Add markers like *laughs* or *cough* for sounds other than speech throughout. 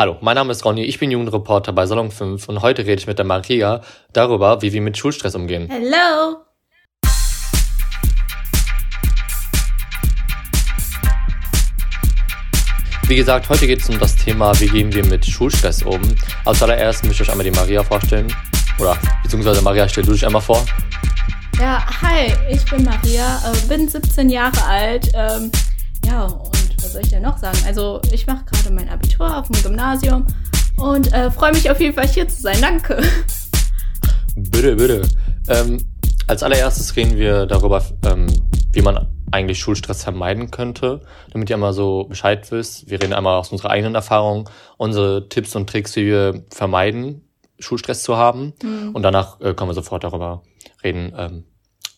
Hallo, mein Name ist Ronny, ich bin Jugendreporter bei Salon 5 und heute rede ich mit der Maria darüber, wie wir mit Schulstress umgehen. Hello! Wie gesagt, heute geht es um das Thema, wie gehen wir mit Schulstress um. Als allererst möchte ich euch einmal die Maria vorstellen. Oder beziehungsweise Maria, stell du dich einmal vor. Ja, hi, ich bin Maria, äh, bin 17 Jahre alt. Ähm, ja, und was soll ich denn noch sagen? Also, ich mache gerade mein Abitur auf dem Gymnasium und äh, freue mich auf jeden Fall hier zu sein. Danke. Bitte, bitte. Ähm, als allererstes reden wir darüber, ähm, wie man eigentlich Schulstress vermeiden könnte, damit ihr einmal so Bescheid wisst. Wir reden einmal aus unserer eigenen Erfahrung, unsere Tipps und Tricks, wie wir vermeiden, Schulstress zu haben. Mhm. Und danach äh, können wir sofort darüber reden, ähm,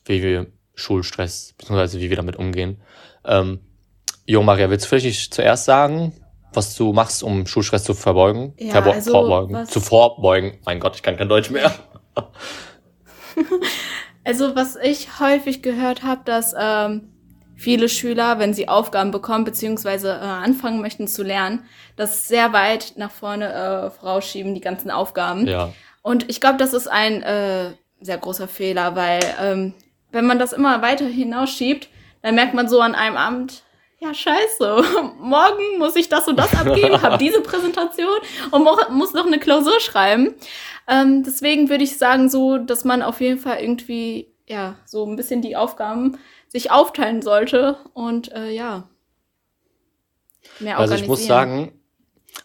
wie wir Schulstress, beziehungsweise wie wir damit umgehen. Ähm, Jo, Maria, willst du vielleicht zuerst sagen, was du machst, um Schulstress zu verbeugen? Ja, Verbo also, vorbeugen. Zu vorbeugen. Mein Gott, ich kann kein Deutsch mehr. *laughs* also, was ich häufig gehört habe, dass ähm, viele Schüler, wenn sie Aufgaben bekommen, beziehungsweise äh, anfangen möchten zu lernen, das sehr weit nach vorne äh, vorausschieben, die ganzen Aufgaben. Ja. Und ich glaube, das ist ein äh, sehr großer Fehler, weil ähm, wenn man das immer weiter hinausschiebt, dann merkt man so an einem Abend, ja, scheiße, *laughs* morgen muss ich das und das abgeben, habe *laughs* diese Präsentation und muss noch eine Klausur schreiben. Ähm, deswegen würde ich sagen, so, dass man auf jeden Fall irgendwie, ja, so ein bisschen die Aufgaben sich aufteilen sollte und äh, ja, mehr Also ich muss sagen,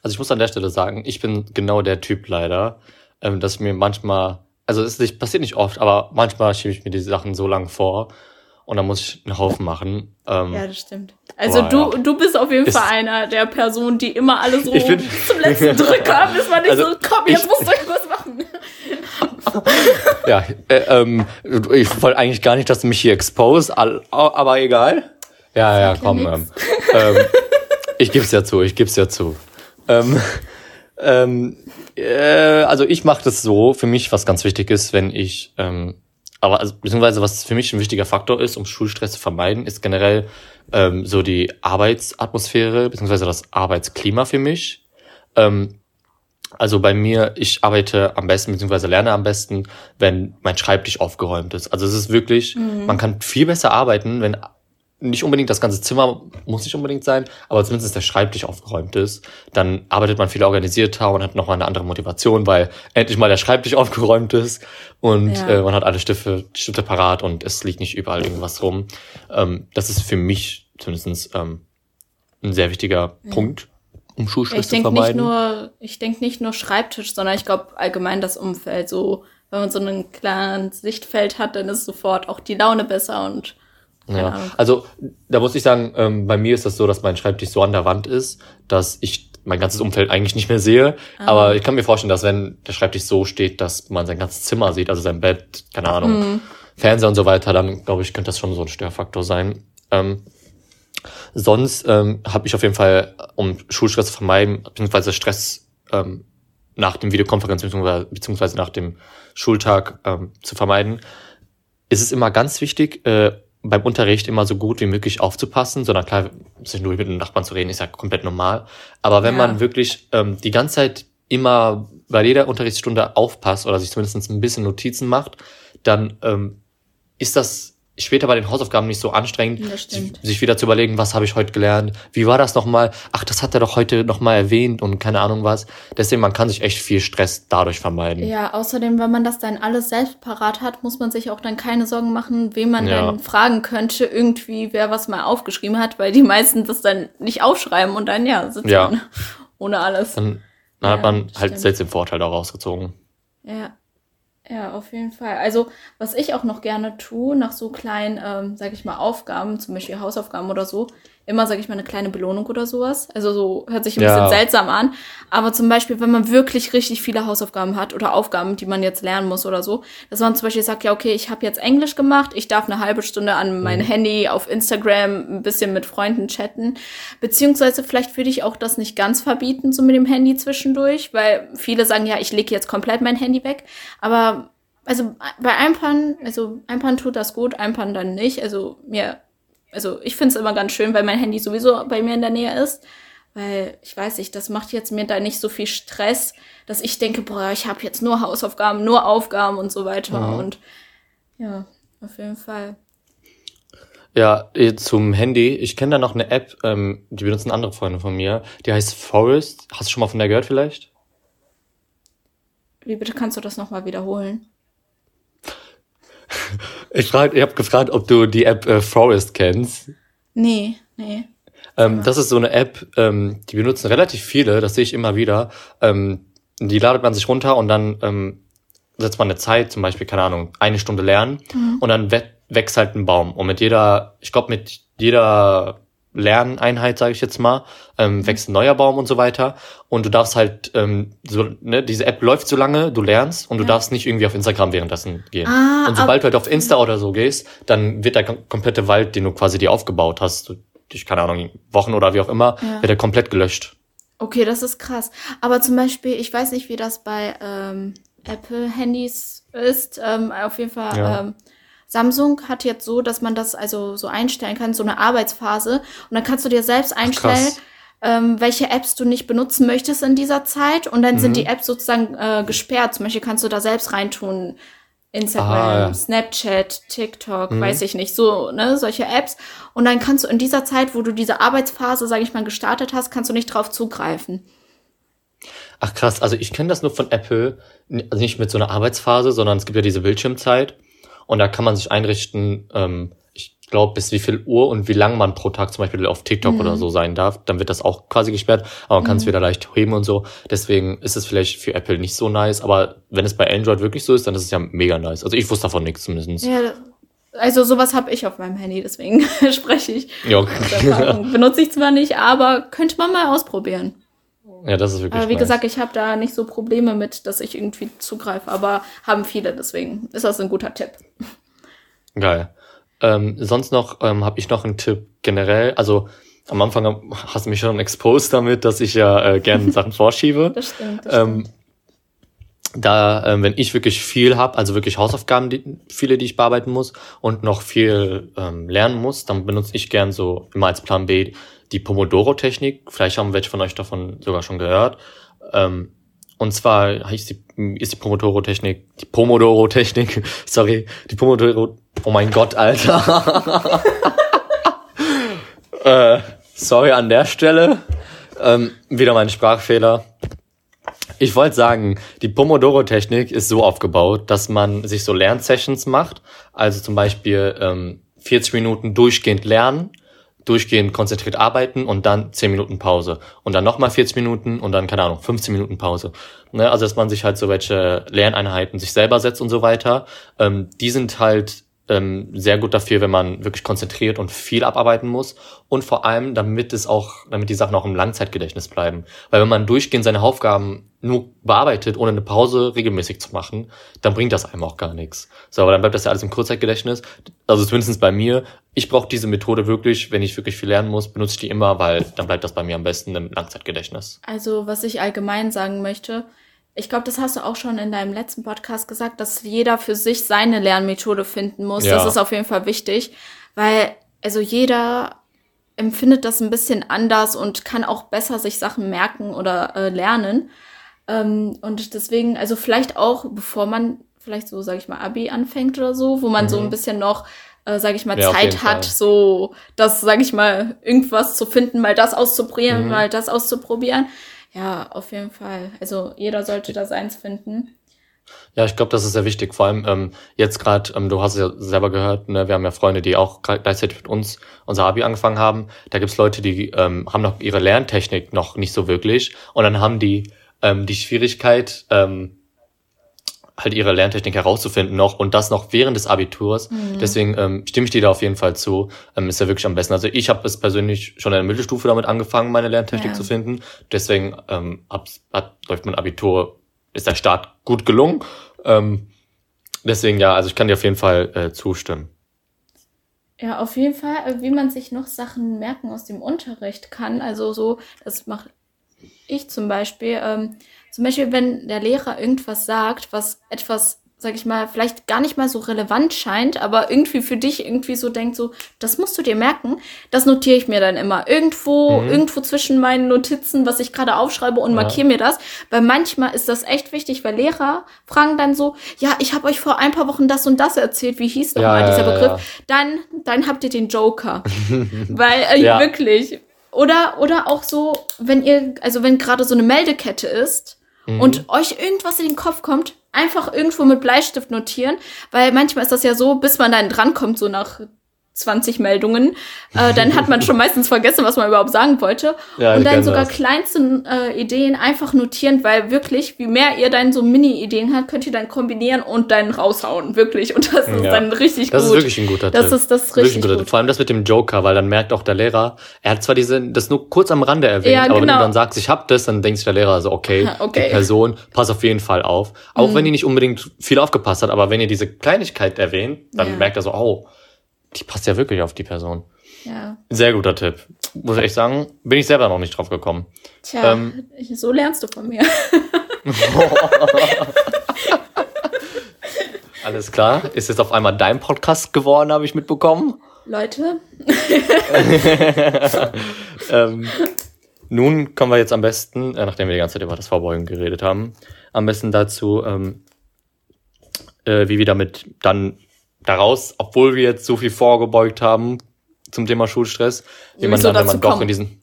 also ich muss an der Stelle sagen, ich bin genau der Typ leider, ähm, dass mir manchmal, also es passiert nicht oft, aber manchmal schiebe ich mir die Sachen so lang vor und dann muss ich einen Haufen machen. Ähm, ja, das stimmt. Also du, ja. du bist auf jeden Fall einer der Personen, die immer alle so bin, zum letzten *laughs* drücken, bis man nicht also so, komm, jetzt ich, musst du irgendwas machen. *laughs* ja, äh, ähm, ich wollte eigentlich gar nicht, dass du mich hier expose, aber egal. Ja, ja, komm. Ähm, ähm, ich geb's ja zu, ich geb's ja zu. Ähm, ähm, äh, also ich mache das so, für mich was ganz wichtig ist, wenn ich ähm, aber also, beziehungsweise was für mich ein wichtiger Faktor ist, um Schulstress zu vermeiden, ist generell ähm, so die Arbeitsatmosphäre beziehungsweise das Arbeitsklima für mich. Ähm, also bei mir, ich arbeite am besten beziehungsweise lerne am besten, wenn mein Schreibtisch aufgeräumt ist. Also es ist wirklich, mhm. man kann viel besser arbeiten, wenn nicht unbedingt das ganze Zimmer muss nicht unbedingt sein, aber zumindest der Schreibtisch aufgeräumt ist, dann arbeitet man viel organisierter und hat nochmal eine andere Motivation, weil endlich mal der Schreibtisch *laughs* aufgeräumt ist und ja. äh, man hat alle Stifte, Stifte parat und es liegt nicht überall irgendwas rum. Ähm, das ist für mich zumindest ähm, ein sehr wichtiger ja. Punkt, um Schulstress zu vermeiden. Nicht nur, ich denke nicht nur Schreibtisch, sondern ich glaube allgemein das Umfeld. So, wenn man so ein kleines Sichtfeld hat, dann ist sofort auch die Laune besser und ja, also da muss ich sagen, ähm, bei mir ist das so, dass mein Schreibtisch so an der Wand ist, dass ich mein ganzes Umfeld eigentlich nicht mehr sehe. Ah. Aber ich kann mir vorstellen, dass wenn der Schreibtisch so steht, dass man sein ganzes Zimmer sieht, also sein Bett, keine Ahnung, mhm. Fernseher und so weiter, dann glaube ich, könnte das schon so ein Störfaktor sein. Ähm, sonst ähm, habe ich auf jeden Fall, um Schulstress zu vermeiden, beziehungsweise Stress ähm, nach dem Videokonferenz beziehungsweise, beziehungsweise nach dem Schultag ähm, zu vermeiden, ist es immer ganz wichtig, äh, beim Unterricht immer so gut wie möglich aufzupassen, sondern klar, sich nur mit dem Nachbarn zu reden, ist ja komplett normal. Aber wenn ja. man wirklich ähm, die ganze Zeit immer bei jeder Unterrichtsstunde aufpasst oder sich zumindest ein bisschen Notizen macht, dann ähm, ist das später bei den Hausaufgaben nicht so anstrengend, sich wieder zu überlegen, was habe ich heute gelernt, wie war das nochmal, ach, das hat er doch heute nochmal erwähnt und keine Ahnung was. Deswegen, man kann sich echt viel Stress dadurch vermeiden. Ja, außerdem, wenn man das dann alles selbst parat hat, muss man sich auch dann keine Sorgen machen, wen man ja. dann fragen könnte, irgendwie, wer was mal aufgeschrieben hat, weil die meisten das dann nicht aufschreiben und dann, ja, sitzen ja. *laughs* ohne alles. Dann, dann ja, hat man halt selbst den Vorteil daraus gezogen. Ja. Ja, auf jeden Fall. Also, was ich auch noch gerne tue, nach so kleinen, ähm, sag ich mal, Aufgaben, zum Beispiel Hausaufgaben oder so, immer, sag ich mal, eine kleine Belohnung oder sowas. Also so hört sich ein ja. bisschen seltsam an. Aber zum Beispiel, wenn man wirklich richtig viele Hausaufgaben hat oder Aufgaben, die man jetzt lernen muss oder so, dass man zum Beispiel sagt, ja, okay, ich habe jetzt Englisch gemacht, ich darf eine halbe Stunde an mein mhm. Handy auf Instagram ein bisschen mit Freunden chatten. Beziehungsweise vielleicht würde ich auch das nicht ganz verbieten, so mit dem Handy zwischendurch, weil viele sagen, ja, ich lege jetzt komplett mein Handy weg. Aber also bei ein paar, also ein paar tut das gut, ein paar dann nicht. Also mir also ich finde es immer ganz schön, weil mein Handy sowieso bei mir in der Nähe ist. Weil ich weiß nicht, das macht jetzt mir da nicht so viel Stress, dass ich denke, boah, ich habe jetzt nur Hausaufgaben, nur Aufgaben und so weiter. Mhm. Und ja, auf jeden Fall. Ja, äh, zum Handy. Ich kenne da noch eine App, ähm, die benutzen andere Freunde von mir. Die heißt Forest. Hast du schon mal von der gehört vielleicht? Wie bitte kannst du das nochmal wiederholen? *laughs* Ich, frag, ich habe gefragt, ob du die App äh, Forest kennst. Nee, nee. Ähm, das ist so eine App, ähm, die benutzen relativ viele, das sehe ich immer wieder. Ähm, die ladet man sich runter und dann ähm, setzt man eine Zeit, zum Beispiel, keine Ahnung, eine Stunde lernen mhm. und dann wächst halt ein Baum. Und mit jeder, ich glaube, mit jeder Lerneinheit, sage ich jetzt mal, ähm, mhm. wächst ein neuer Baum und so weiter. Und du darfst halt, ähm, so, ne, diese App läuft so lange, du lernst und du ja. darfst nicht irgendwie auf Instagram währenddessen gehen. Ah, und sobald du halt auf Insta oder so gehst, dann wird der komplette Wald, den du quasi dir aufgebaut hast, durch, keine Ahnung, Wochen oder wie auch immer, ja. wird er komplett gelöscht. Okay, das ist krass. Aber zum Beispiel, ich weiß nicht, wie das bei ähm, Apple-Handys ist. Ähm, auf jeden Fall, ja. ähm, Samsung hat jetzt so, dass man das also so einstellen kann, so eine Arbeitsphase. Und dann kannst du dir selbst einstellen, ähm, welche Apps du nicht benutzen möchtest in dieser Zeit. Und dann mhm. sind die Apps sozusagen äh, gesperrt. Zum Beispiel kannst du da selbst reintun, Instagram, ah. Snapchat, TikTok, mhm. weiß ich nicht, so, ne, solche Apps. Und dann kannst du in dieser Zeit, wo du diese Arbeitsphase, sage ich mal, gestartet hast, kannst du nicht drauf zugreifen. Ach krass, also ich kenne das nur von Apple, also nicht mit so einer Arbeitsphase, sondern es gibt ja diese Bildschirmzeit und da kann man sich einrichten, ähm, glaube, bis wie viel Uhr und wie lang man pro Tag zum Beispiel auf TikTok mhm. oder so sein darf, dann wird das auch quasi gesperrt, aber man mhm. kann es wieder leicht heben und so. Deswegen ist es vielleicht für Apple nicht so nice, aber wenn es bei Android wirklich so ist, dann ist es ja mega nice. Also ich wusste davon nichts zumindest. Ja, also sowas habe ich auf meinem Handy, deswegen *laughs* spreche ich. Ja. *laughs* Benutze ich zwar nicht, aber könnte man mal ausprobieren. Ja, das ist wirklich. Aber wie nice. gesagt, ich habe da nicht so Probleme mit, dass ich irgendwie zugreife, aber haben viele, deswegen ist das ein guter Tipp. Geil. Ähm, sonst noch ähm, habe ich noch einen Tipp generell. Also am Anfang hast du mich schon exposed damit, dass ich ja äh, gerne *laughs* Sachen vorschiebe. Das stimmt. Das ähm, stimmt. Da, ähm, wenn ich wirklich viel habe, also wirklich Hausaufgaben, die, viele, die ich bearbeiten muss und noch viel ähm, lernen muss, dann benutze ich gern so immer als Plan B die Pomodoro-Technik. Vielleicht haben welche von euch davon sogar schon gehört. Ähm, und zwar heißt die, ist die Pomodoro-Technik, die Pomodoro-Technik, *laughs* sorry, die Pomodoro, oh mein Gott, Alter. *laughs* äh, sorry an der Stelle. Ähm, wieder mein Sprachfehler. Ich wollte sagen, die Pomodoro-Technik ist so aufgebaut, dass man sich so Lernsessions macht. Also zum Beispiel ähm, 40 Minuten durchgehend lernen durchgehend konzentriert arbeiten und dann 10 Minuten Pause. Und dann nochmal 40 Minuten und dann, keine Ahnung, 15 Minuten Pause. Ne? Also, dass man sich halt so welche Lerneinheiten sich selber setzt und so weiter. Ähm, die sind halt ähm, sehr gut dafür, wenn man wirklich konzentriert und viel abarbeiten muss und vor allem, damit es auch, damit die Sachen auch im Langzeitgedächtnis bleiben. Weil wenn man durchgehend seine Aufgaben nur bearbeitet, ohne eine Pause regelmäßig zu machen, dann bringt das einem auch gar nichts. So, aber dann bleibt das ja alles im Kurzzeitgedächtnis. Also zumindest bei mir. Ich brauche diese Methode wirklich, wenn ich wirklich viel lernen muss, benutze ich die immer, weil dann bleibt das bei mir am besten im Langzeitgedächtnis. Also, was ich allgemein sagen möchte, ich glaube, das hast du auch schon in deinem letzten Podcast gesagt, dass jeder für sich seine Lernmethode finden muss. Ja. Das ist auf jeden Fall wichtig, weil also jeder empfindet das ein bisschen anders und kann auch besser sich Sachen merken oder äh, lernen. Ähm, und deswegen, also vielleicht auch, bevor man vielleicht so, sage ich mal, Abi anfängt oder so, wo man mhm. so ein bisschen noch äh, sage ich mal, ja, Zeit hat, Fall. so das, sage ich mal, irgendwas zu finden, mal das auszuprobieren, mhm. mal das auszuprobieren. Ja, auf jeden Fall. Also jeder sollte das eins finden. Ja, ich glaube, das ist sehr wichtig. Vor allem ähm, jetzt gerade, ähm, du hast es ja selber gehört, ne, wir haben ja Freunde, die auch gleichzeitig mit uns unser Abi angefangen haben. Da gibt's Leute, die ähm, haben noch ihre Lerntechnik noch nicht so wirklich. Und dann haben die ähm, die Schwierigkeit, ähm, halt ihre Lerntechnik herauszufinden noch und das noch während des Abiturs. Mhm. Deswegen ähm, stimme ich dir da auf jeden Fall zu. Ähm, ist ja wirklich am besten. Also ich habe es persönlich schon in der Mittelstufe damit angefangen, meine Lerntechnik ja. zu finden. Deswegen ähm, hat, hat, läuft mein Abitur, ist der Start gut gelungen. Ähm, deswegen ja, also ich kann dir auf jeden Fall äh, zustimmen. Ja, auf jeden Fall, äh, wie man sich noch Sachen merken aus dem Unterricht kann. Also so, das mache ich zum Beispiel. Ähm, zum Beispiel, wenn der Lehrer irgendwas sagt, was etwas sag ich mal, vielleicht gar nicht mal so relevant scheint, aber irgendwie für dich irgendwie so denkt, so, das musst du dir merken, das notiere ich mir dann immer. Irgendwo, mhm. irgendwo zwischen meinen Notizen, was ich gerade aufschreibe und ja. markiere mir das. Weil manchmal ist das echt wichtig, weil Lehrer fragen dann so, ja, ich habe euch vor ein paar Wochen das und das erzählt, wie hieß doch ja, dieser Begriff? Dann, dann habt ihr den Joker. *laughs* weil, äh, wirklich. Oder, oder auch so, wenn ihr, also wenn gerade so eine Meldekette ist, mhm. und euch irgendwas in den Kopf kommt, einfach irgendwo mit Bleistift notieren, weil manchmal ist das ja so, bis man dann drankommt, so nach 20 Meldungen, äh, dann hat man schon *laughs* meistens vergessen, was man überhaupt sagen wollte. Ja, und dann sogar das. kleinste äh, Ideen einfach notieren, weil wirklich, wie mehr ihr dann so Mini-Ideen habt, könnt ihr dann kombinieren und dann raushauen, wirklich. Und das ist ja. dann richtig das gut. Das ist wirklich ein guter das Tipp. Ist, das ist richtig gut. Vor allem das mit dem Joker, weil dann merkt auch der Lehrer, er hat zwar diese, das nur kurz am Rande erwähnt, ja, aber wenn du genau. dann sagst, ich hab das, dann denkt sich der Lehrer so, okay, *laughs* okay. die Person, pass auf jeden Fall auf. Auch mhm. wenn die nicht unbedingt viel aufgepasst hat, aber wenn ihr diese Kleinigkeit erwähnt, dann merkt er so, oh, die passt ja wirklich auf die Person. Ja. Sehr guter Tipp. Muss ich echt sagen, bin ich selber noch nicht drauf gekommen. Tja, ähm, so lernst du von mir. *laughs* Alles klar. Ist jetzt auf einmal dein Podcast geworden, habe ich mitbekommen. Leute. *laughs* ähm, nun kommen wir jetzt am besten, äh, nachdem wir die ganze Zeit über das Vorbeugen geredet haben, am besten dazu, ähm, äh, wie wir damit dann daraus, obwohl wir jetzt so viel vorgebeugt haben zum Thema Schulstress, wie man dann, wenn man doch in diesen,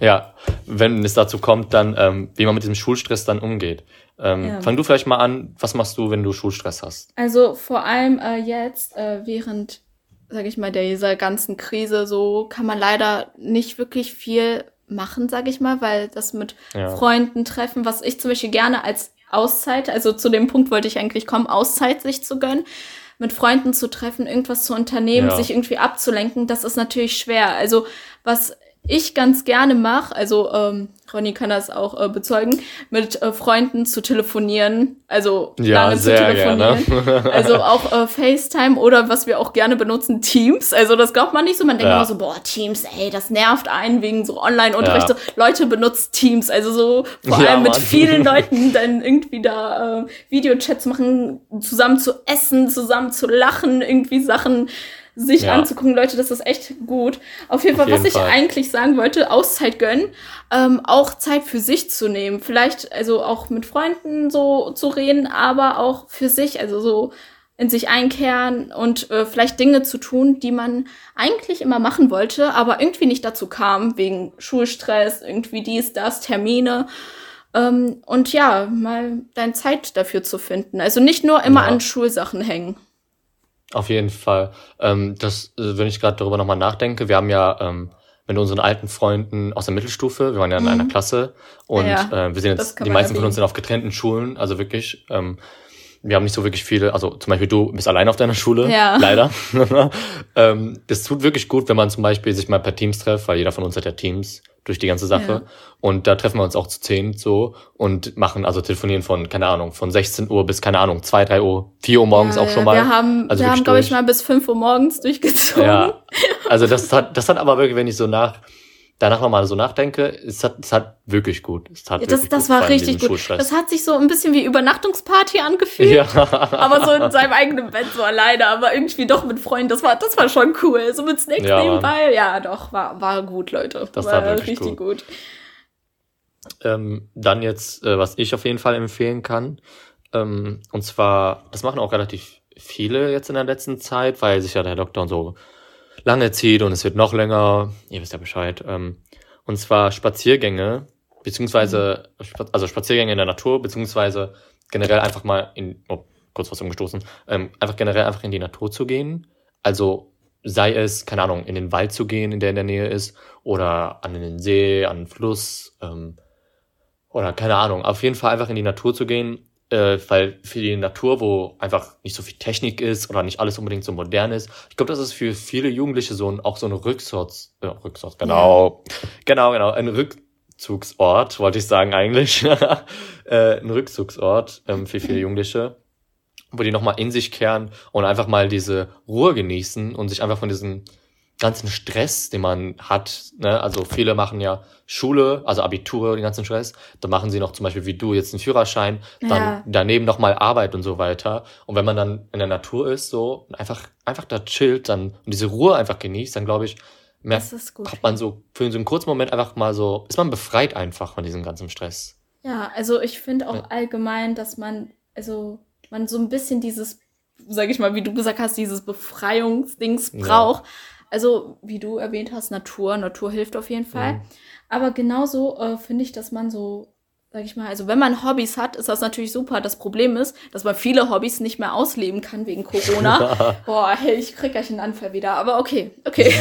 ja, wenn es dazu kommt, dann, ähm, wie man mit diesem Schulstress dann umgeht. Ähm, ja. Fang du vielleicht mal an, was machst du, wenn du Schulstress hast? Also vor allem äh, jetzt, äh, während, sag ich mal, dieser ganzen Krise, so kann man leider nicht wirklich viel machen, sag ich mal, weil das mit ja. Freunden treffen, was ich zum Beispiel gerne als Auszeit, also zu dem Punkt wollte ich eigentlich kommen, Auszeit sich zu gönnen mit Freunden zu treffen, irgendwas zu unternehmen, ja. sich irgendwie abzulenken, das ist natürlich schwer. Also was ich ganz gerne mache, also ähm, Ronny kann das auch äh, bezeugen, mit äh, Freunden zu telefonieren, also ja, lange zu telefonieren. Gerne. also auch äh, FaceTime oder was wir auch gerne benutzen, Teams. Also das glaubt man nicht so, man denkt ja. immer so, boah, Teams, ey, das nervt einen wegen so Online-Unterricht. Ja. Leute benutzt Teams, also so vor allem ja, mit vielen *laughs* Leuten dann irgendwie da äh, Videochats machen, zusammen zu essen, zusammen zu lachen, irgendwie Sachen sich ja. anzugucken, Leute, das ist echt gut. Auf jeden Fall, jeden was Fall. ich eigentlich sagen wollte, Auszeit gönnen, ähm, auch Zeit für sich zu nehmen. Vielleicht also auch mit Freunden so zu reden, aber auch für sich, also so in sich einkehren und äh, vielleicht Dinge zu tun, die man eigentlich immer machen wollte, aber irgendwie nicht dazu kam, wegen Schulstress, irgendwie dies, das, Termine. Ähm, und ja, mal deine Zeit dafür zu finden. Also nicht nur immer ja. an Schulsachen hängen. Auf jeden Fall. Ähm, das, äh, wenn ich gerade darüber nochmal nachdenke, wir haben ja ähm, mit unseren alten Freunden aus der Mittelstufe, wir waren ja in mhm. einer Klasse und ja, äh, wir sind jetzt, die meisten von uns sind auf getrennten Schulen, also wirklich, ähm, wir haben nicht so wirklich viele, also zum Beispiel du bist allein auf deiner Schule, ja. *laughs* leider. *laughs* ähm, das tut wirklich gut, wenn man zum Beispiel sich mal per Teams trifft, weil jeder von uns hat ja Teams durch die ganze Sache. Ja. Und da treffen wir uns auch zu zehn so und machen also telefonieren von, keine Ahnung, von 16 Uhr bis, keine Ahnung, 2, 3 Uhr, 4 Uhr morgens ja, auch schon mal. Wir haben, also wir haben glaube ich, mal bis 5 Uhr morgens durchgezogen. Ja, also das *laughs* hat, das hat aber wirklich, wenn ich so nach, danach nochmal so nachdenke, es hat, es hat wirklich gut. Es hat ja, das, das war richtig gut. Das hat sich so ein bisschen wie Übernachtungsparty angefühlt. Ja. *laughs* aber so in seinem eigenen Bett so alleine, aber irgendwie doch mit Freunden. Das war, das war schon cool. So mit Snacks ja, nebenbei. Ja, doch, war, war gut, Leute. Das war, war richtig gut. gut. Ähm, dann jetzt, äh, was ich auf jeden Fall empfehlen kann. Ähm, und zwar, das machen auch relativ viele jetzt in der letzten Zeit, weil sich ja der Lockdown so lange zieht und es wird noch länger. Ihr wisst ja Bescheid. Ähm, und zwar Spaziergänge, beziehungsweise, also Spaziergänge in der Natur, beziehungsweise generell einfach mal in, oh, kurz was umgestoßen, ähm, einfach generell einfach in die Natur zu gehen. Also sei es, keine Ahnung, in den Wald zu gehen, in der in der Nähe ist, oder an den See, an den Fluss, ähm, oder keine Ahnung, auf jeden Fall einfach in die Natur zu gehen, äh, weil für die Natur, wo einfach nicht so viel Technik ist oder nicht alles unbedingt so modern ist, ich glaube, das ist für viele Jugendliche so ein, auch so ein Rücksorts, äh, Rücksorts, genau, ja. genau, genau, ein Rückzugsort, wollte ich sagen eigentlich, *laughs* äh, ein Rückzugsort ähm, für viele Jugendliche, wo die nochmal in sich kehren und einfach mal diese Ruhe genießen und sich einfach von diesen ganzen Stress, den man hat, ne? also viele machen ja Schule, also Abitur, den ganzen Stress, dann machen sie noch zum Beispiel wie du jetzt einen Führerschein, dann Ja. daneben nochmal Arbeit und so weiter. Und wenn man dann in der Natur ist, so und einfach, einfach da chillt dann und diese Ruhe einfach genießt, dann glaube ich, merkt, hat man so für so einen kurzen Moment einfach mal so, ist man befreit einfach von diesem ganzen Stress. Ja, also ich finde auch Ja. allgemein, dass man, also man so ein bisschen dieses, sag ich mal, wie du gesagt hast, dieses Befreiungsdings Ja. Also, wie du erwähnt hast, Natur, Natur hilft auf jeden Fall. Mhm. Aber genauso äh, finde ich, dass man so, sag ich mal, also wenn man Hobbys hat, ist das natürlich super. Das Problem ist, dass man viele Hobbys nicht mehr ausleben kann wegen Corona. *laughs* Boah, hey, ich krieg gleich einen Anfall wieder. Aber okay, okay.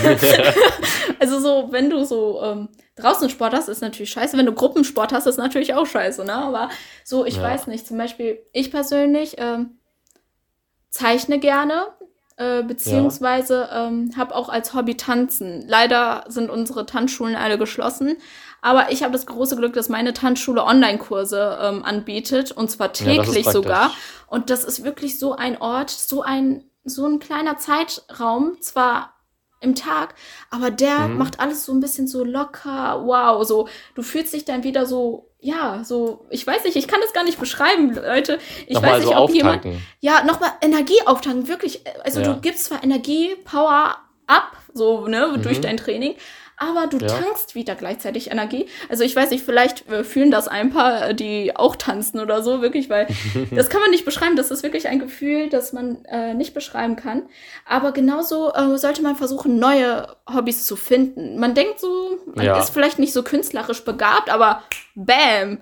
*laughs* also so, wenn du so ähm, draußen Sport hast, ist natürlich scheiße. Wenn du Gruppensport hast, ist natürlich auch scheiße, ne? Aber so, ich Ja. weiß nicht. Zum Beispiel, ich persönlich ähm, zeichne gerne. Äh, beziehungsweise ähm, habe auch als Hobby Tanzen. Leider sind unsere Tanzschulen alle geschlossen. Aber ich habe das große Glück, dass meine Tanzschule Online-Kurse ähm, anbietet und zwar Ja, täglich praktisch. sogar. Und das ist wirklich so ein Ort, so ein, so ein kleiner Zeitraum, zwar im Tag, aber der Mhm. macht alles so ein bisschen so locker, wow, so, du fühlst dich dann wieder so, ja, so, ich weiß nicht, ich kann das gar nicht beschreiben, Leute. Ich Nochmal weiß nicht, so ob jemand, auftanken. ja, nochmal Energie auftanken, wirklich. Also Ja. du gibst zwar Energie, Power ab, so, ne, durch Mhm. dein Training, aber du Ja. tankst wieder gleichzeitig Energie. Also ich weiß nicht, vielleicht äh, fühlen das ein paar, äh, die auch tanzen oder so, wirklich, weil *laughs* das kann man nicht beschreiben. Das ist wirklich ein Gefühl, das man äh, nicht beschreiben kann. Aber genauso äh, sollte man versuchen, neue Hobbys zu finden. Man denkt so, man Ja. ist vielleicht nicht so künstlerisch begabt, aber bam,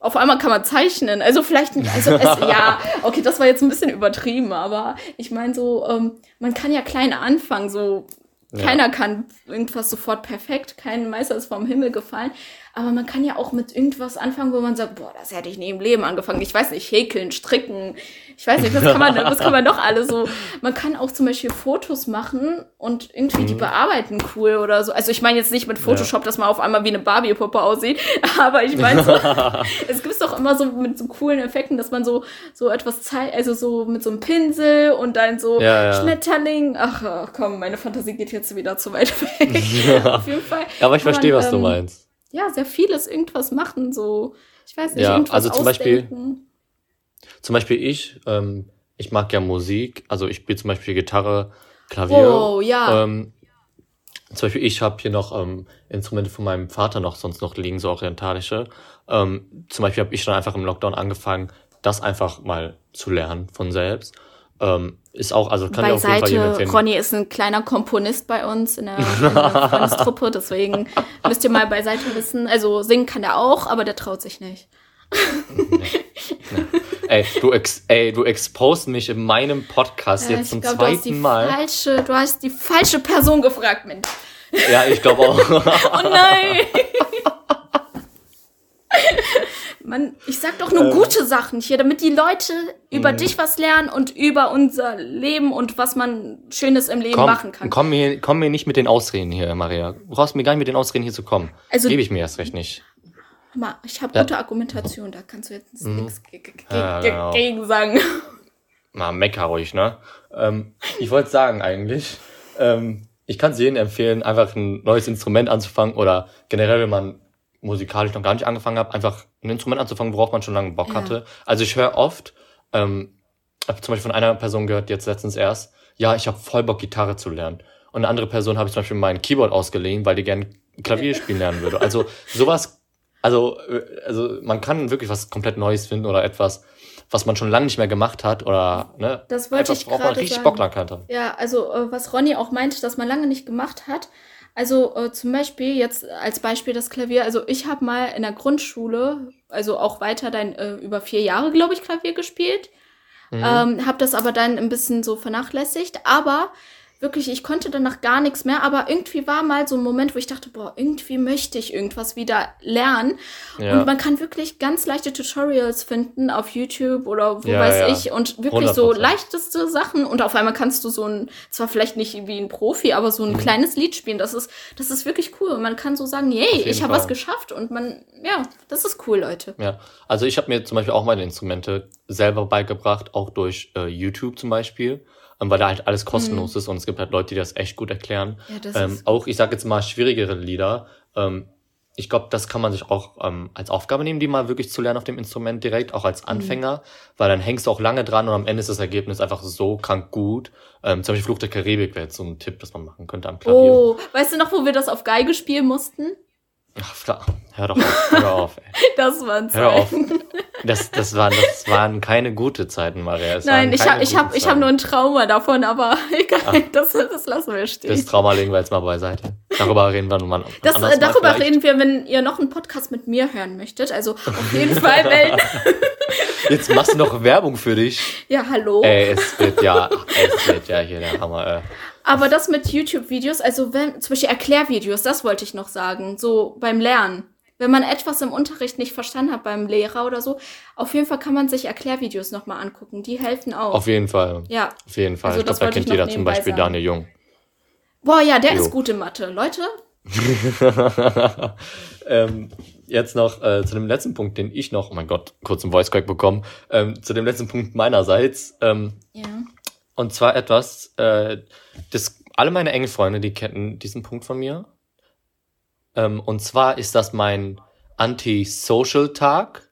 auf einmal kann man zeichnen. Also vielleicht, also es, *laughs* ja, okay, das war jetzt ein bisschen übertrieben, aber ich meine so, ähm, man kann ja klein anfangen, so Ja. keiner kann irgendwas sofort perfekt, kein Meister ist vom Himmel gefallen, aber man kann ja auch mit irgendwas anfangen, wo man sagt, boah, das hätte ich nie im Leben angefangen. Ich weiß nicht, häkeln, stricken, ich weiß nicht, was kann man, was kann man noch alles so. Man kann auch zum Beispiel Fotos machen und irgendwie die Mhm. bearbeiten cool oder so. Also ich meine jetzt nicht mit Photoshop, dass man auf einmal wie eine Barbie-Puppe aussieht, *laughs* aber ich meine so, *laughs* es gibt doch immer so mit so coolen Effekten, dass man so, so etwas zeigt, also so mit so einem Pinsel und dann so Ja, ja. Schmetterling. Ach, ach komm, meine Fantasie geht jetzt wieder zu weit *laughs* weg. Auf jeden Fall. Aber ich verstehe, man, was du ähm, meinst. Ja, sehr vieles irgendwas machen, so, ich weiß nicht, Ja, irgendwas also zum Beispiel- ausdenken. Zum Beispiel ich, ähm, ich mag ja Musik, also ich spiele zum Beispiel Gitarre, Klavier. Wow, ja. Ähm, zum Beispiel ich habe hier noch ähm, Instrumente von meinem Vater noch sonst noch liegen, so orientalische. Ähm, zum Beispiel habe ich dann einfach im Lockdown angefangen, das einfach mal zu lernen von selbst. Ähm, ist auch, also kann ich auf jeden Fall jedem empfehlen. Ronny ist ein kleiner Komponist bei uns in der, in der *laughs* Freundestruppe, deswegen müsst ihr mal beiseite wissen. Also singen kann der auch, aber der traut sich nicht. Ey, du, ex ey, du expost mich in meinem Podcast Äh, jetzt zum glaub, du zweiten Mal. Falsche, du hast die falsche Person gefragt, Mensch. Ja, ich glaube auch. *laughs* Oh nein! *laughs* Mann, ich sag doch Ähm. nur gute Sachen hier, damit die Leute über Mhm. dich was lernen und über unser Leben und was man Schönes im Leben komm, machen kann. komm, mir, komm mir nicht mit den Ausreden hier, Maria. Du brauchst mir gar nicht mit den Ausreden hier zu kommen. Also- Gebe ich mir erst recht nicht. Mal, ich habe Ja. gute Argumentation, da kannst du jetzt nichts ge- ge- ge- Ja, ge- genau. gegen sagen. *laughs* Mal mecker ruhig, ne? Ähm, ich wollte sagen eigentlich, ähm, ich kann es jedem empfehlen, einfach ein neues Instrument anzufangen oder generell, wenn man musikalisch noch gar nicht angefangen hat, einfach ein Instrument anzufangen, worauf man schon lange Bock Ja. hatte. Also ich höre oft, ähm, habe zum Beispiel von einer Person gehört, jetzt letztens erst, ja, ich habe voll Bock, Gitarre zu lernen. Und eine andere Person habe ich zum Beispiel mein Keyboard ausgeliehen, weil die gerne Klavier spielen lernen würde. Also sowas, also, äh, also man kann wirklich was komplett Neues finden oder etwas, was man schon lange nicht mehr gemacht hat oder ne, Das wollte etwas, ich worauf man richtig sagen. Bock lang hatte. Ja, also äh, was Ronny auch meinte, dass man lange nicht gemacht hat. Also äh, zum Beispiel jetzt als Beispiel das Klavier. Also ich habe mal in der Grundschule, also auch weiter dann äh, über vier Jahre, glaube ich, Klavier gespielt. Mhm. Ähm, habe das aber dann ein bisschen so vernachlässigt. Aber wirklich, ich konnte danach gar nichts mehr. Aber irgendwie war mal so ein Moment, wo ich dachte, boah, irgendwie möchte ich irgendwas wieder lernen. Ja. Und man kann wirklich ganz leichte Tutorials finden auf YouTube oder wo Ja, weiß ja. ich. Und wirklich so 100%. leichteste Sachen. Und auf einmal kannst du so ein, zwar vielleicht nicht wie ein Profi, aber so ein Mhm. kleines Lied spielen. Das ist, das ist wirklich cool. Und man kann so sagen, yay, ich habe was geschafft. Und man, ja, das ist cool, Leute. Ja, also ich habe mir zum Beispiel auch meine Instrumente selber beigebracht, auch durch äh, YouTube zum Beispiel. Ähm, weil da halt alles kostenlos mhm. ist und es gibt halt Leute, die das echt gut erklären. Ja, ähm, auch, ich sag jetzt mal, schwierigere Lieder. Ähm, ich glaube, das kann man sich auch ähm, als Aufgabe nehmen, die mal wirklich zu lernen auf dem Instrument direkt, auch als mhm. Anfänger, mhm. weil dann hängst du auch lange dran und am Ende ist das Ergebnis einfach so krank gut. Ähm, zum Beispiel Fluch der Karibik wäre jetzt so ein Tipp, das man machen könnte am Klavier. Oh, weißt du noch, wo wir das auf Geige spielen mussten? Ach, klar. Hör doch auf, hör auf, ey. *laughs* Das waren Zeiten. Hör auf. Das, das, waren, das waren keine gute Zeiten, Maria. Es Nein, ich habe ich hab, ich hab nur ein Trauma davon, aber *laughs* egal, das, das lassen wir stehen. Das Trauma legen wir jetzt mal beiseite. Darüber reden wir nun mal. Das, äh, darüber mal reden wir, wenn ihr noch einen Podcast mit mir hören möchtet. Also auf jeden Fall melden. *laughs* Jetzt machst du noch Werbung für dich. Ja, hallo. Ey, es wird ja, es wird ja hier der Hammer. Äh. Aber das mit YouTube-Videos, also wenn, zum Beispiel Erklärvideos, das wollte ich noch sagen, so beim Lernen. Wenn man etwas im Unterricht nicht verstanden hat beim Lehrer oder so, auf jeden Fall kann man sich Erklärvideos nochmal angucken. Die helfen auch. Auf jeden Fall. Ja. Auf jeden Fall. Also ich glaube, da kennt jeder zum Beispiel sagen. Daniel Jung. Boah, ja, der jo. ist gut in Mathe. Leute. *laughs* ähm, jetzt noch äh, zu dem letzten Punkt, den ich noch, oh mein Gott, kurz einen Voice Crack bekommen, ähm, zu dem letzten Punkt meinerseits. Ähm, ja. Und zwar etwas, äh, das alle meine engen Freunde, die kennen diesen Punkt von mir. Ähm, und zwar ist das mein Anti-Social-Tag.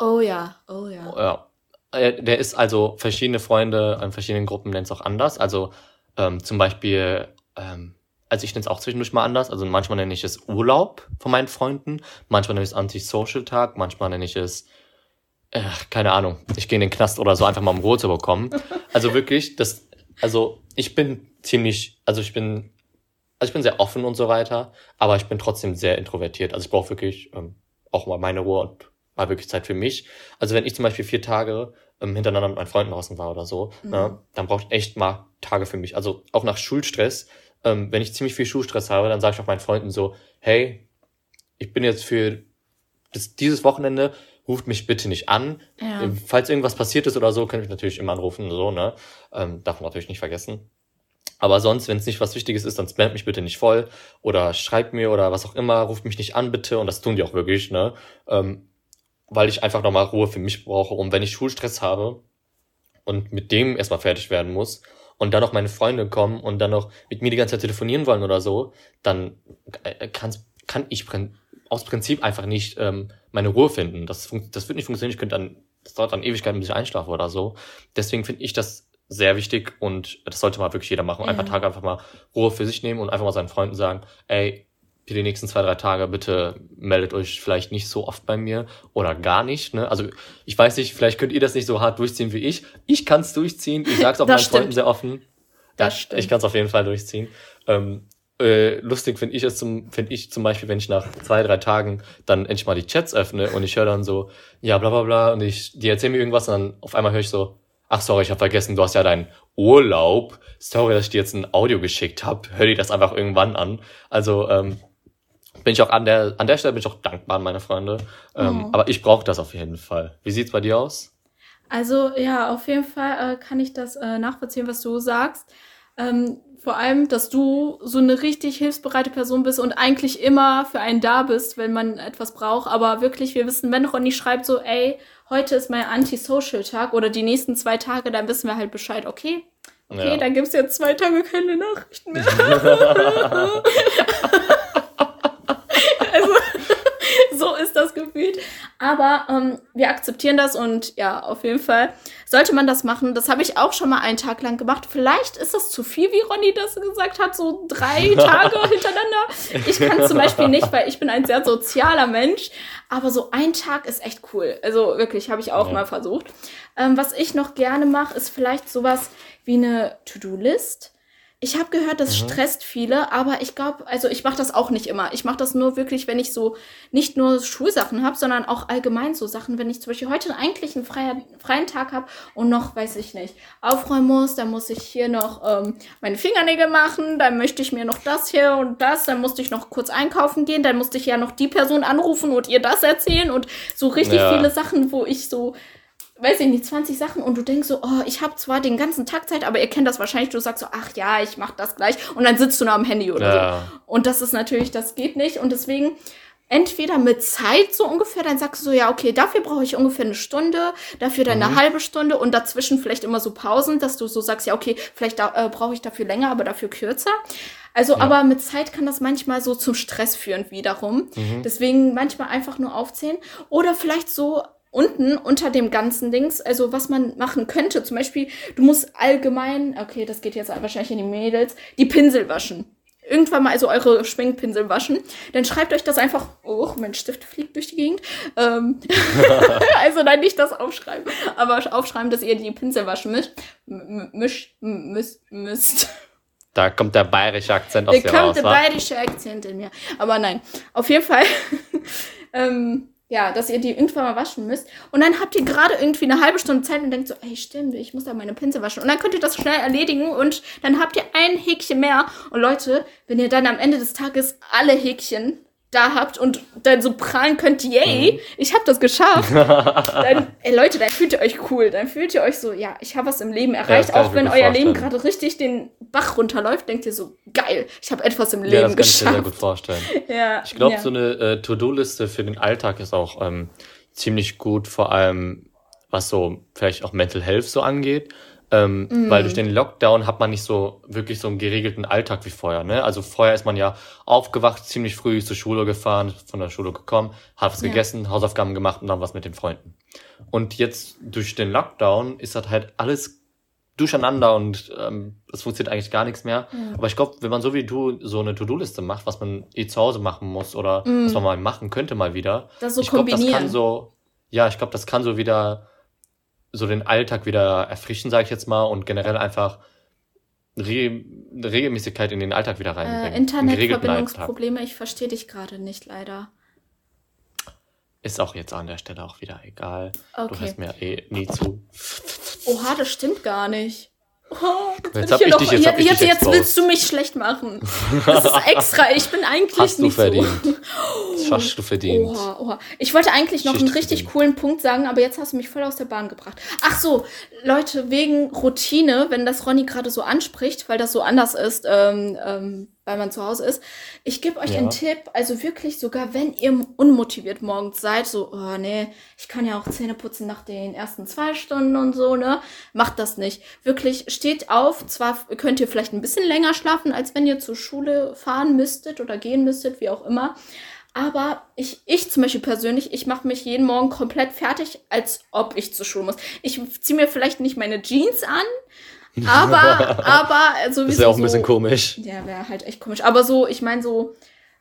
Oh ja, oh ja. Ja. Äh, der ist also verschiedene Freunde in verschiedenen Gruppen nennen es auch anders. Also ähm, zum Beispiel, ähm, also ich nenne es auch zwischendurch mal anders. Also manchmal nenne ich es Urlaub von meinen Freunden, manchmal nenne ich es Anti-Social-Tag, manchmal nenne ich es äh, keine Ahnung, ich gehe in den Knast oder so, einfach mal um Ruhe zu bekommen. *laughs* Also wirklich, das, also ich bin ziemlich, also ich bin, also ich bin sehr offen und so weiter, aber ich bin trotzdem sehr introvertiert. Also ich brauche wirklich ähm, auch mal meine Ruhe und mal wirklich Zeit für mich. Also wenn ich zum Beispiel vier Tage ähm, hintereinander mit meinen Freunden draußen war oder so, mhm. ne, dann brauche ich echt mal Tage für mich. Also auch nach Schulstress, ähm, wenn ich ziemlich viel Schulstress habe, dann sage ich auch meinen Freunden so, hey, ich bin jetzt für das, dieses Wochenende ruft mich bitte nicht an. Ja. Ähm, falls irgendwas passiert ist oder so, könnt ihr mich natürlich immer anrufen, so, ne? Ähm, darf man natürlich nicht vergessen. Aber sonst, wenn es nicht was Wichtiges ist, dann spamt mich bitte nicht voll oder schreibt mir oder was auch immer, ruft mich nicht an, bitte. Und das tun die auch wirklich, ne? Ähm, weil ich einfach nochmal Ruhe für mich brauche. Und wenn ich Schulstress habe und mit dem erstmal fertig werden muss und dann noch meine Freunde kommen und dann noch mit mir die ganze Zeit telefonieren wollen oder so, dann äh, kann's, kann ich aus Prinzip einfach nicht ähm, meine Ruhe finden. Das, das wird nicht funktionieren. Ich könnte dann, das dauert dann Ewigkeiten, bis ich einschlafe oder so. Deswegen finde ich das sehr wichtig und das sollte mal wirklich jeder machen. Ja. Einfach Tage einfach mal Ruhe für sich nehmen und einfach mal seinen Freunden sagen, ey, für die nächsten zwei, drei Tage bitte meldet euch vielleicht nicht so oft bei mir oder gar nicht. Ne? Also ich weiß nicht, vielleicht könnt ihr das nicht so hart durchziehen wie ich. Ich kann es durchziehen. Ich sage es auch *laughs* meinen stimmt. Freunden sehr offen. Ja, ich kann es auf jeden Fall durchziehen. Ähm, äh, lustig finde ich es zum, finde ich zum Beispiel, wenn ich nach zwei, drei Tagen dann endlich mal die Chats öffne und ich höre dann so, ja, bla bla bla, und ich, die erzählen mir irgendwas und dann auf einmal höre ich so, ach sorry, ich habe vergessen, du hast ja deinen Urlaub. Sorry, dass ich dir jetzt ein Audio geschickt habe. Hör dir das einfach irgendwann an. Also ähm, bin ich auch an der an der Stelle bin ich auch dankbar an meine Freunde. Ähm, oh. Aber ich brauche das auf jeden Fall. Wie sieht's bei dir aus? Also ja, auf jeden Fall äh, kann ich das äh, nachvollziehen, was du sagst. Ähm, vor allem, dass du so eine richtig hilfsbereite Person bist und eigentlich immer für einen da bist, wenn man etwas braucht. Aber wirklich, wir wissen, wenn Ronny schreibt so, ey, heute ist mein Anti-Social-Tag oder die nächsten zwei Tage, dann wissen wir halt Bescheid, okay, okay, ja. dann gibt's jetzt zwei Tage keine Nachrichten mehr. *laughs* *laughs* so ist das gefühlt. Aber ähm, wir akzeptieren das und ja, auf jeden Fall sollte man das machen. Das habe ich auch schon mal einen Tag lang gemacht. Vielleicht ist das zu viel, wie Ronny das gesagt hat, so drei *laughs* Tage hintereinander. Ich kann zum Beispiel nicht, weil ich bin ein sehr sozialer Mensch. Aber so ein Tag ist echt cool. Also wirklich, habe ich auch ja. mal versucht. Ähm, was ich noch gerne mache, ist vielleicht sowas wie eine To-Do-List ich habe gehört, das mhm. stresst viele, aber ich glaube, also ich mache das auch nicht immer. Ich mache das nur wirklich, wenn ich so nicht nur Schulsachen habe, sondern auch allgemein so Sachen. Wenn ich zum Beispiel heute eigentlich einen freien, freien Tag habe und noch, weiß ich nicht, aufräumen muss, dann muss ich hier noch ähm, meine Fingernägel machen, dann möchte ich mir noch das hier und das, dann musste ich noch kurz einkaufen gehen, dann musste ich ja noch die Person anrufen und ihr das erzählen und so richtig ja. viele Sachen, wo ich so weiß ich nicht, 20 Sachen und du denkst so, oh, ich habe zwar den ganzen Tag Zeit, aber ihr kennt das wahrscheinlich, du sagst so, ach ja, ich mach das gleich und dann sitzt du noch am Handy oder ja. so. Und das ist natürlich, das geht nicht und deswegen entweder mit Zeit so ungefähr, dann sagst du so, ja, okay, dafür brauche ich ungefähr eine Stunde, dafür dann mhm. eine halbe Stunde und dazwischen vielleicht immer so Pausen, dass du so sagst, ja, okay, vielleicht da, äh, brauche ich dafür länger, aber dafür kürzer. Also, ja. aber mit Zeit kann das manchmal so zum Stress führen wiederum. Mhm. Deswegen manchmal einfach nur aufzählen. Oder vielleicht so unten unter dem ganzen Dings, also was man machen könnte. Zum Beispiel, du musst allgemein, okay, das geht jetzt wahrscheinlich in die Mädels, die Pinsel waschen irgendwann mal also eure Schminkpinsel waschen, dann schreibt euch das einfach, oh, mein Stift fliegt durch die Gegend. Ähm, *laughs* also nein, nicht das aufschreiben, aber aufschreiben, dass ihr die Pinsel waschen müsst. Misch, müsst, müsst. Da kommt der bayerische Akzent aus dir raus. Da kommt der bayerische Akzent in mir. Aber nein, auf jeden Fall *laughs* ähm, ja, dass ihr die irgendwann mal waschen müsst. Und dann habt ihr gerade irgendwie eine halbe Stunde Zeit und denkt so, ey, stimmt, ich muss da meine Pinsel waschen. Und dann könnt ihr das schnell erledigen und dann habt ihr ein Häkchen mehr. Und Leute, wenn ihr dann am Ende des Tages alle Häkchen da habt und dann so prahlen könnt, yay, mhm. ich habe das geschafft, *laughs* dann, ey Leute, dann fühlt ihr euch cool, dann fühlt ihr euch so, ja, ich habe was im Leben erreicht, ja, auch wenn euer Leben gerade richtig den Bach runterläuft, denkt ihr so, geil, ich habe etwas im Leben ja, das geschafft. kann ich mir sehr gut vorstellen. *laughs* ja, ich glaube, ja. so eine äh, To-Do-Liste für den Alltag ist auch ähm, ziemlich gut, vor allem was so vielleicht auch Mental Health so angeht. Ähm, mm. Weil durch den Lockdown hat man nicht so wirklich so einen geregelten Alltag wie vorher. Ne? Also vorher ist man ja aufgewacht, ziemlich früh zur Schule gefahren, von der Schule gekommen, hat was ja. gegessen, Hausaufgaben gemacht und dann was mit den Freunden. Und jetzt durch den Lockdown ist das halt alles durcheinander und ähm, es funktioniert eigentlich gar nichts mehr. Mhm. Aber ich glaube, wenn man so wie du so eine To-Do-Liste macht, was man eh zu Hause machen muss oder mhm. was man mal machen könnte mal wieder, das so ich glaube, das kann so, ja, ich glaube, das kann so wieder so den Alltag wieder erfrischen, sage ich jetzt mal, und generell einfach Re Regelmäßigkeit in den Alltag wieder reinbringen. Äh, Internetverbindungsprobleme, ich verstehe dich gerade nicht, leider. Ist auch jetzt an der Stelle auch wieder egal. Okay. Du hörst mir eh nie zu. Oha, das stimmt gar nicht. Oh, jetzt, hab ich, ich dich, jetzt, jetzt, jetzt, jetzt willst du mich schlecht machen. Das ist extra. Ich bin eigentlich Hast nicht du verdient. so. *laughs* Das hast du verdient. Oha, oha. Ich wollte eigentlich noch Schicht einen richtig verdient. coolen Punkt sagen, aber jetzt hast du mich voll aus der Bahn gebracht. Ach so, Leute, wegen Routine, wenn das Ronny gerade so anspricht, weil das so anders ist, ähm, ähm, weil man zu Hause ist. Ich gebe euch ja. einen Tipp, also wirklich sogar, wenn ihr unmotiviert morgens seid, so, oh nee, ich kann ja auch Zähne putzen nach den ersten zwei Stunden und so, ne? Macht das nicht. Wirklich, steht auf, zwar könnt ihr vielleicht ein bisschen länger schlafen, als wenn ihr zur Schule fahren müsstet oder gehen müsstet, wie auch immer. Aber ich, ich zum Beispiel persönlich, ich mache mich jeden Morgen komplett fertig, als ob ich zur Schule muss. Ich ziehe mir vielleicht nicht meine Jeans an, aber, *laughs* aber sowieso. Das wäre auch ein bisschen so, komisch. Ja, wäre halt echt komisch. Aber so, ich meine so,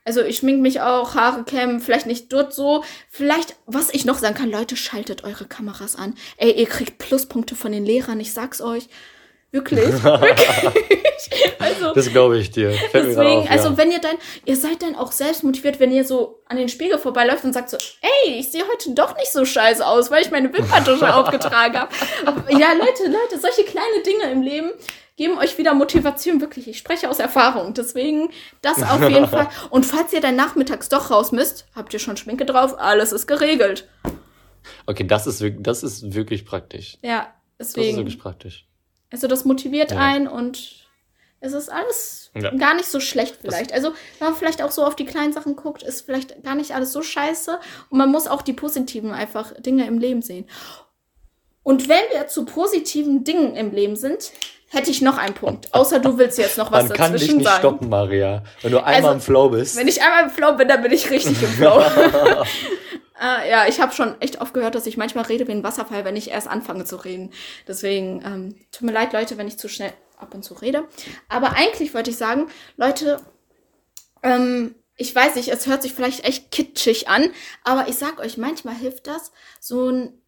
also ich schmink mich auch, Haare kämmen, vielleicht nicht dort so. Vielleicht, was ich noch sagen kann, Leute, schaltet eure Kameras an. Ey, ihr kriegt Pluspunkte von den Lehrern, ich sag's euch. Wirklich, *laughs* wirklich. also, das glaube ich dir. Fällt deswegen, auf, ja. also wenn ihr dann, ihr seid dann auch selbst motiviert, wenn ihr so an den Spiegel vorbeiläuft und sagt so, ey, ich sehe heute doch nicht so scheiße aus, weil ich meine Wimperntusche *laughs* aufgetragen habe. Ja, Leute, Leute, solche kleine Dinge im Leben geben euch wieder Motivation, wirklich. Ich spreche aus Erfahrung. Deswegen das auf jeden Fall. *laughs* Und falls ihr dann nachmittags doch raus müsst, habt ihr schon Schminke drauf, alles ist geregelt. Okay, das ist, das ist wirklich praktisch. Ja, deswegen. Das ist wirklich praktisch. Also das motiviert ja. einen und es ist alles ja. gar nicht so schlecht vielleicht. Das also wenn man vielleicht auch so auf die kleinen Sachen guckt, ist vielleicht gar nicht alles so scheiße und man muss auch die positiven einfach Dinge im Leben sehen. Und wenn wir zu positiven Dingen im Leben sind, hätte ich noch einen Punkt. Außer du willst jetzt noch *laughs* was Man kann dich nicht sagen. stoppen, Maria. Wenn du einmal also, im Flow bist. Wenn ich einmal im Flow bin, dann bin ich richtig im Flow. *laughs* Äh, ja, ich habe schon echt oft gehört, dass ich manchmal rede wie ein Wasserfall, wenn ich erst anfange zu reden. Deswegen ähm, tut mir leid, Leute, wenn ich zu schnell ab und zu rede. Aber eigentlich wollte ich sagen, Leute, ähm, ich weiß nicht, es hört sich vielleicht echt kitschig an, aber ich sag euch, manchmal hilft das, so ein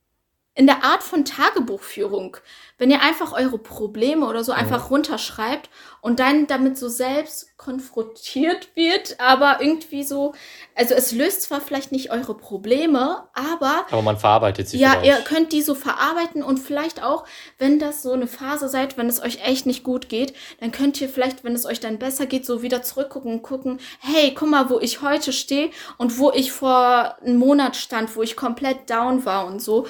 in der Art von Tagebuchführung, wenn ihr einfach eure Probleme oder so einfach runterschreibt und dann damit so selbst konfrontiert wird, aber irgendwie so, also es löst zwar vielleicht nicht eure Probleme, aber aber man verarbeitet sie. Ja, ihr könnt die so verarbeiten und vielleicht auch, wenn das so eine Phase seid, wenn es euch echt nicht gut geht, dann könnt ihr vielleicht, wenn es euch dann besser geht, so wieder zurückgucken und gucken, hey, guck mal, wo ich heute stehe und wo ich vor einem Monat stand, wo ich komplett down war und so.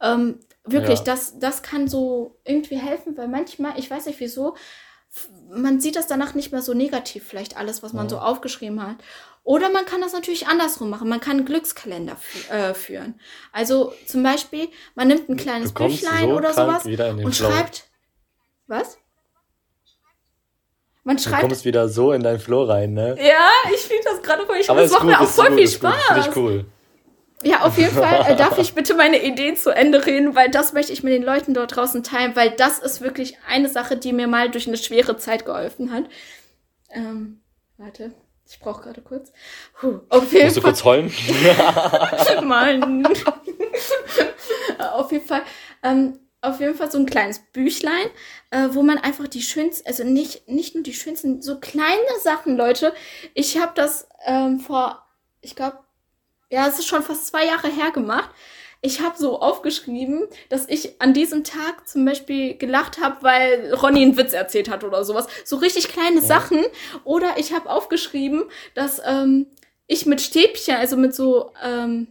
Ähm, wirklich, ja. das, das kann so irgendwie helfen, weil manchmal, ich weiß nicht wieso, man sieht das danach nicht mehr so negativ, vielleicht alles, was man ja. so aufgeschrieben hat. Oder man kann das natürlich andersrum machen. Man kann einen Glückskalender fü äh, führen. Also zum Beispiel, man nimmt ein kleines Büchlein so oder sowas und Flow. schreibt. Was? Man schreibt. Du kommst wieder so in dein Flow rein, ne? Ja, ich finde das gerade voll. Ich, Aber das macht gut, mir auch voll gut, viel Spaß. Finde ich cool. Ja, auf jeden Fall. Äh, darf *laughs* ich bitte meine Ideen zu Ende reden, weil das möchte ich mit den Leuten dort draußen teilen, weil das ist wirklich eine Sache, die mir mal durch eine schwere Zeit geholfen hat. Ähm, warte. Ich brauche gerade kurz. Puh, auf jeden Musst Fall. du kurz heulen? *laughs* Mann. *laughs* auf jeden Fall. Ähm, auf jeden Fall so ein kleines Büchlein, äh, wo man einfach die schönsten, also nicht, nicht nur die schönsten, so kleine Sachen, Leute. Ich habe das ähm, vor, ich glaube, ja, es ist schon fast zwei Jahre her gemacht. Ich habe so aufgeschrieben, dass ich an diesem Tag zum Beispiel gelacht habe, weil Ronny einen Witz erzählt hat oder sowas. So richtig kleine ja. Sachen. Oder ich habe aufgeschrieben, dass ähm, ich mit Stäbchen, also mit so, ähm,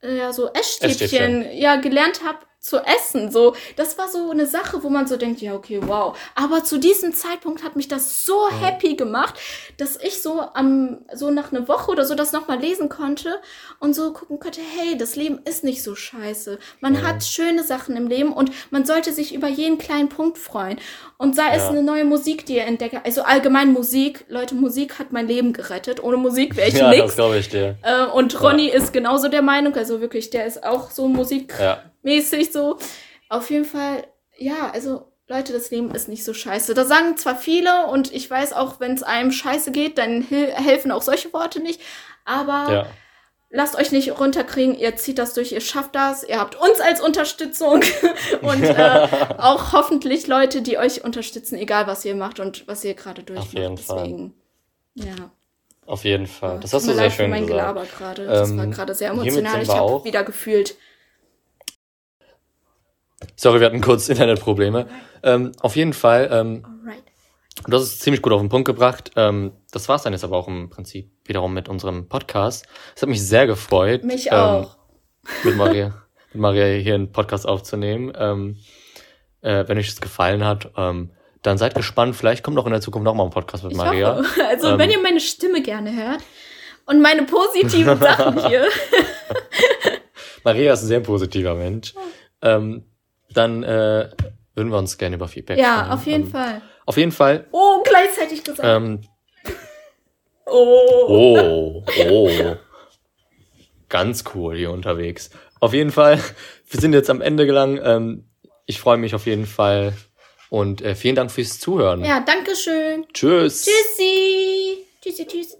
ja, so Essstäbchen, Essstäbchen. ja, gelernt habe, zu essen. So, das war so eine Sache, wo man so denkt, ja, okay, wow. Aber zu diesem Zeitpunkt hat mich das so mhm. happy gemacht, dass ich so am, so nach einer Woche oder so das nochmal lesen konnte und so gucken konnte, hey, das Leben ist nicht so scheiße. Man mhm. hat schöne Sachen im Leben und man sollte sich über jeden kleinen Punkt freuen. Und sei ja. es eine neue Musik, die ihr entdeckt. Also allgemein Musik. Leute, Musik hat mein Leben gerettet. Ohne Musik wäre ich ja, nichts. das glaube ich dir. Äh, und Ronny ja. ist genauso der Meinung. Also wirklich, der ist auch so Musik. Ja mäßig so. Auf jeden Fall, ja, also Leute, das Leben ist nicht so scheiße. Da sagen zwar viele und ich weiß auch, wenn es einem scheiße geht, dann helfen auch solche Worte nicht. Aber ja. lasst euch nicht runterkriegen, ihr zieht das durch, ihr schafft das, ihr habt uns als Unterstützung *laughs* und äh, *laughs* auch hoffentlich Leute, die euch unterstützen, egal was ihr macht und was ihr gerade durchmacht. Auf jeden Deswegen, Fall. ja. Auf jeden Fall. Das hast du sehr schön mein gesagt. Gelaber gerade. Das ähm, war gerade sehr emotional. Ich habe wieder gefühlt, Sorry, wir hatten kurz Internetprobleme. Ähm, auf jeden Fall, ähm, du hast es ziemlich gut auf den Punkt gebracht. Ähm, das war's dann jetzt aber auch im Prinzip wiederum mit unserem Podcast. Es hat mich sehr gefreut. Mich ähm, auch. mit Maria, mit Maria hier einen Podcast aufzunehmen. Ähm, äh, wenn euch das gefallen hat, ähm, dann seid gespannt. Vielleicht kommt auch in der Zukunft nochmal ein Podcast mit ich Maria. Hoffe. *laughs* Also, wenn ihr meine Stimme gerne hört und meine positiven *laughs* Sachen hier. *laughs* Maria ist ein sehr positiver Mensch. Ähm, dann äh, würden wir uns gerne über Feedback Ja, freuen. auf jeden ähm, Fall. Auf jeden Fall. Oh, gleichzeitig gesagt. Ähm, *laughs* oh. Oh, oh. Ganz cool hier unterwegs. Auf jeden Fall, wir sind jetzt am Ende gelangt. Ähm, ich freue mich auf jeden Fall und äh, vielen Dank fürs Zuhören. Ja, danke schön. Tschüss. Tschüssi. Tschüssi, tschüss.